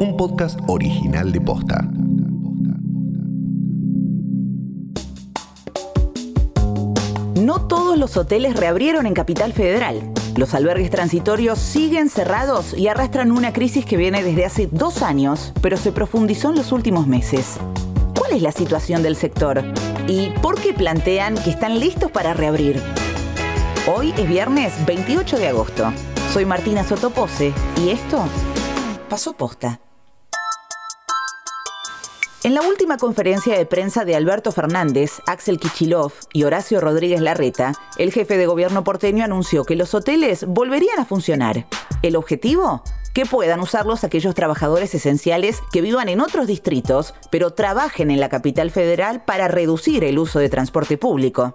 un podcast original de Posta. No todos los hoteles reabrieron en Capital Federal. Los albergues transitorios siguen cerrados y arrastran una crisis que viene desde hace dos años, pero se profundizó en los últimos meses. ¿Cuál es la situación del sector? ¿Y por qué plantean que están listos para reabrir? Hoy es viernes 28 de agosto. Soy Martina Sotopose y esto pasó posta. En la última conferencia de prensa de Alberto Fernández, Axel Kichilov y Horacio Rodríguez Larreta, el jefe de gobierno porteño anunció que los hoteles volverían a funcionar. ¿El objetivo? Que puedan usarlos aquellos trabajadores esenciales que vivan en otros distritos, pero trabajen en la capital federal para reducir el uso de transporte público.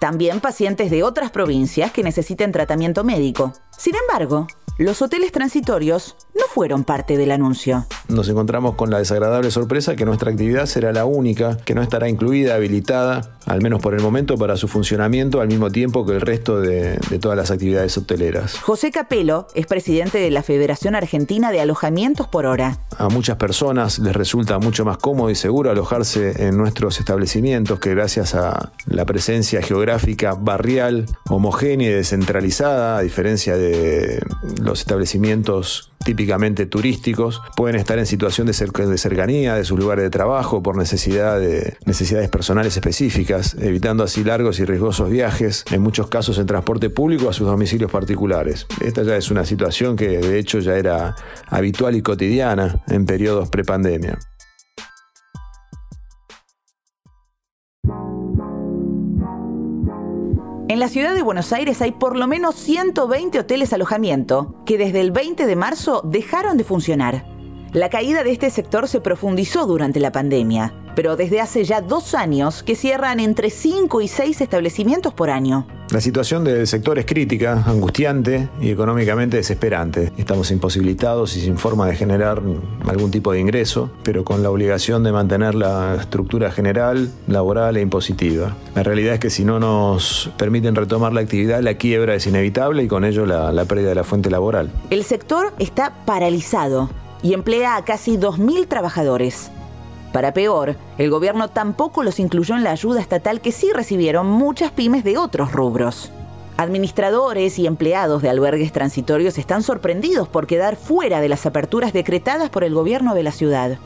También pacientes de otras provincias que necesiten tratamiento médico. Sin embargo, los hoteles transitorios no fueron parte del anuncio. Nos encontramos con la desagradable sorpresa que nuestra actividad será la única que no estará incluida, habilitada, al menos por el momento, para su funcionamiento al mismo tiempo que el resto de, todas las actividades hoteleras. José Capelo es presidente de la Federación Argentina de Alojamientos por Hora. A muchas personas les resulta mucho más cómodo y seguro alojarse en nuestros establecimientos que gracias a la presencia geográfica barrial, homogénea y descentralizada, a diferencia de los establecimientos típicamente turísticos, pueden estar en situación de, cercanía de sus lugares de trabajo por necesidad de necesidades personales específicas, evitando así largos y riesgosos viajes, en muchos casos en transporte público a sus domicilios particulares. Esta ya es una situación que de hecho ya era habitual y cotidiana en periodos prepandemia. En la ciudad de Buenos Aires hay por lo menos 120 hoteles alojamiento que desde el 20 de marzo dejaron de funcionar. La caída de este sector se profundizó durante la pandemia, pero desde hace ya dos años que cierran entre 5 y 6 establecimientos por año. La situación del sector es crítica, angustiante y económicamente desesperante. Estamos imposibilitados y sin forma de generar algún tipo de ingreso, pero con la obligación de mantener la estructura general, laboral e impositiva. La realidad es que si no nos permiten retomar la actividad, la quiebra es inevitable y con ello la, la pérdida de la fuente laboral. El sector está paralizado y emplea a casi 2.000 trabajadores. Para peor, el gobierno tampoco los incluyó en la ayuda estatal que sí recibieron muchas pymes de otros rubros. Administradores y empleados de albergues transitorios están sorprendidos por quedar fuera de las aperturas decretadas por el gobierno de la ciudad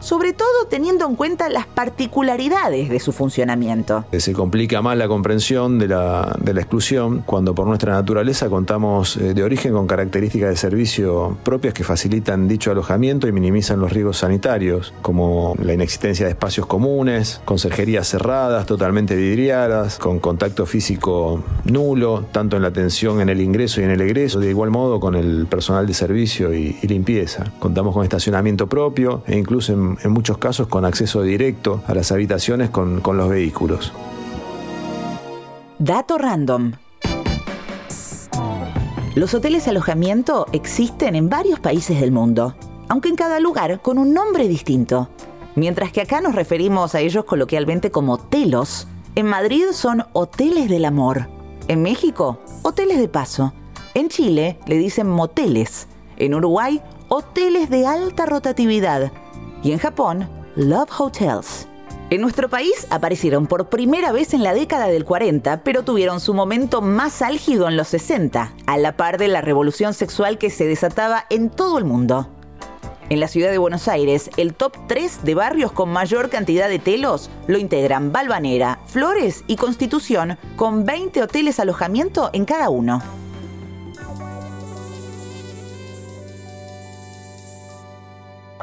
sobre todo teniendo en cuenta las particularidades de su funcionamiento. Se complica más la comprensión de la, exclusión cuando por nuestra naturaleza contamos eh, de origen con características de servicio propias que facilitan dicho alojamiento y minimizan los riesgos sanitarios, como la inexistencia de espacios comunes, conserjerías cerradas, totalmente vidriadas, con contacto físico nulo, tanto en la atención en el ingreso y en el egreso, de igual modo con el personal de servicio y, y limpieza. Contamos con estacionamiento propio e incluso en en, muchos casos con acceso directo a las habitaciones con, con los vehículos. Dato random. Los hoteles alojamiento existen en varios países del mundo, aunque en cada lugar con un nombre distinto. Mientras que acá nos referimos a ellos coloquialmente como telos, en Madrid son hoteles del amor. En México, hoteles de paso. En Chile le dicen moteles. En Uruguay, hoteles de alta rotatividad y en Japón, Love Hotels. En nuestro país aparecieron por primera vez en la década del 40, pero tuvieron su momento más álgido en los 60, a la par de la revolución sexual que se desataba en todo el mundo. En la ciudad de Buenos Aires, el top 3 de barrios con mayor cantidad de telos lo integran Balvanera, Flores y Constitución, con 20 hoteles alojamiento en cada uno.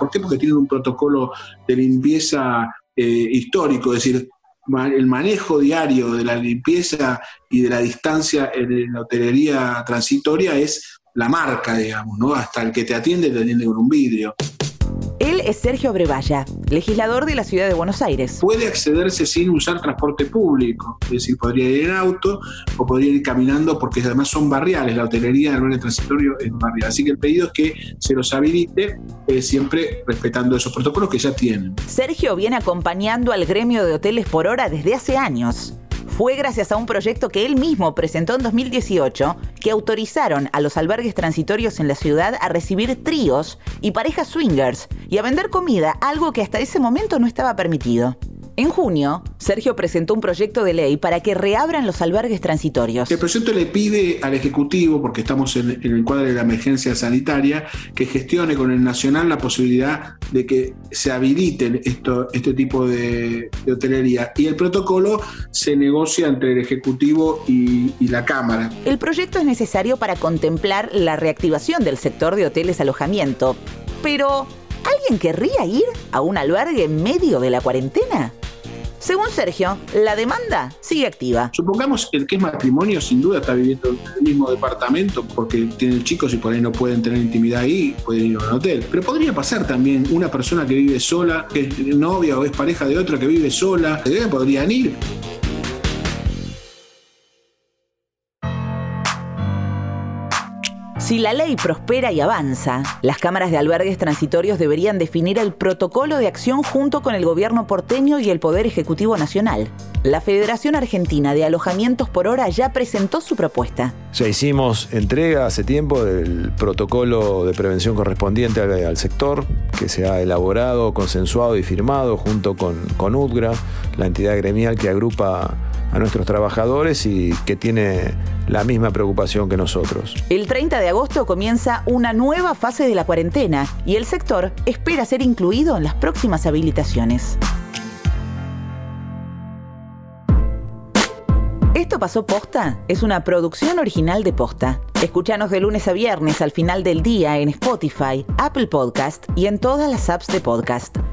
¿Por? Porque tienen un protocolo de limpieza eh, histórico, es decir, el manejo diario de la limpieza y de la distancia en la hotelería transitoria es la marca, digamos, ¿no? Hasta el que te atiende te atiende con un vidrio. Él es Sergio Brevalla, legislador de la ciudad de Buenos Aires. Puede accederse sin usar transporte público, es decir, podría ir en auto o podría ir caminando porque además son barriales, la hotelería del barrio transitorio es barrial. Así que el pedido es que se los habilite eh, siempre respetando esos protocolos que ya tienen. Sergio viene acompañando al gremio de hoteles por hora desde hace años Fue gracias a un proyecto que él mismo presentó en 2018 que autorizaron a los albergues transitorios en la ciudad a recibir tríos y parejas swingers y a vender comida, algo que hasta ese momento no estaba permitido. En junio, Sergio presentó un proyecto de ley para que reabran los albergues transitorios. El proyecto le pide al Ejecutivo, porque estamos en, el cuadro de la emergencia sanitaria, que gestione con el Nacional la posibilidad de que se habiliten esto, este tipo de, hotelería. Y el protocolo se negocia entre el Ejecutivo y, y la Cámara. El proyecto es necesario para contemplar la reactivación del sector de hoteles alojamiento. Pero, ¿alguien querría ir a un albergue en medio de la cuarentena? Según Sergio, la demanda sigue activa. Supongamos el que es matrimonio sin duda está viviendo en el mismo departamento porque tienen chicos y por ahí no pueden tener intimidad ahí, pueden ir a un hotel. Pero podría pasar también una persona que vive sola, que es novia o es pareja de otra que vive sola, podrían ir. Si la ley prospera y avanza, las cámaras de albergues transitorios deberían definir el protocolo de acción junto con el gobierno porteño y el Poder Ejecutivo Nacional. La Federación Argentina de Alojamientos por Hora ya presentó su propuesta. Ya hicimos entrega hace tiempo del protocolo de prevención correspondiente al, sector, que se ha elaborado, consensuado y firmado junto con, con UDGRA, la entidad gremial que agrupa a nuestros trabajadores y que tiene la misma preocupación que nosotros. El 30 de agosto comienza una nueva fase de la cuarentena y el sector espera ser incluido en las próximas habilitaciones. Esto pasó posta es una producción original de posta. Escúchanos de lunes a viernes al final del día en Spotify, Apple Podcast y en todas las apps de podcast.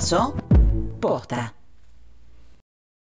pasó posta.